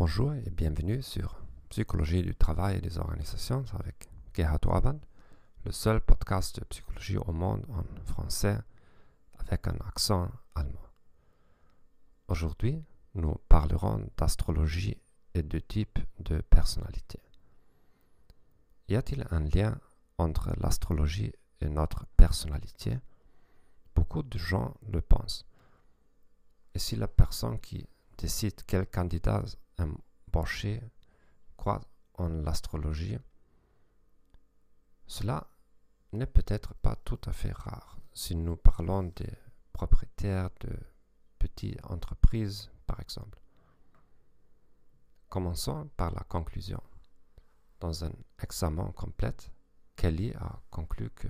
Bonjour et bienvenue sur Psychologie du travail et des organisations avec Gerhard Orban, le seul podcast de psychologie au monde en français avec un accent allemand. Aujourd'hui, nous parlerons d'astrologie et de type de personnalité. Y a-t-il un lien entre l'astrologie et notre personnalité? Beaucoup de gens le pensent. Et si la personne qui décide quel candidat embaucher croit en l'astrologie, cela n'est peut-être pas tout à fait rare si nous parlons des propriétaires de petites entreprises, par exemple. Commençons par la conclusion. Dans un examen complet, Kelly a conclu que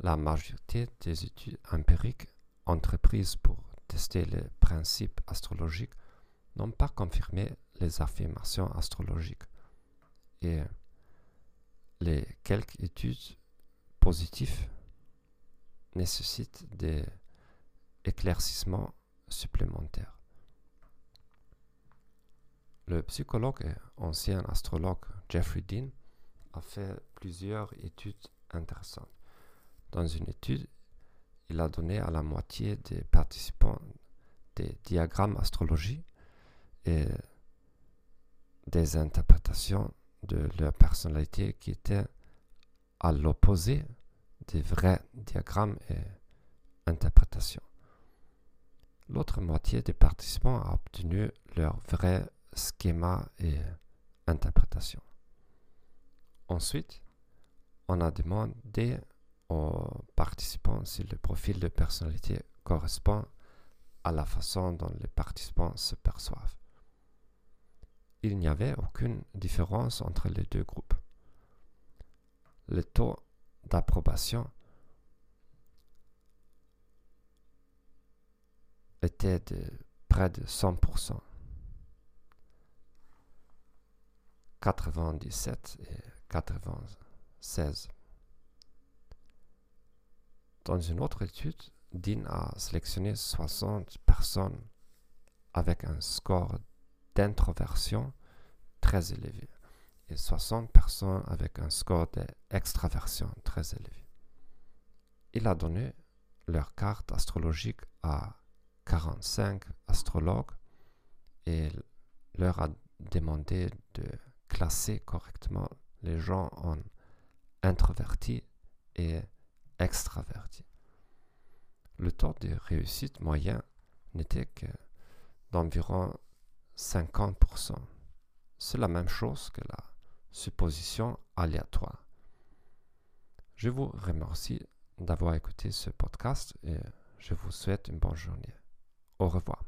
la majorité des études empiriques entreprises pour tester les principes astrologiques n'ont pas confirmé les affirmations astrologiques. Et les quelques études positives nécessitent des éclaircissements supplémentaires. Le psychologue et ancien astrologue Jeffrey Dean a fait plusieurs études intéressantes. Dans une étude, il a donné à la moitié des participants des diagrammes astrologiques et des interprétations de leur personnalité qui étaient à l'opposé des vrais diagrammes et interprétations. L'autre moitié des participants a obtenu leur vrai schéma et interprétation. Ensuite, on a demandé aux participants si le profil de personnalité correspond à la façon dont les participants se perçoivent il n'y avait aucune différence entre les deux groupes. Le taux d'approbation était de près de 100%. 97 et 96. Dans une autre étude, Dean a sélectionné 60 personnes avec un score d'introversion très élevé et 60 personnes avec un score d'extraversion très élevé. Il a donné leur carte astrologique à 45 astrologues et leur a demandé de classer correctement les gens en introvertis et extravertis. Le taux de réussite moyen n'était que d'environ 50%. C'est la même chose que la supposition aléatoire. Je vous remercie d'avoir écouté ce podcast et je vous souhaite une bonne journée. Au revoir.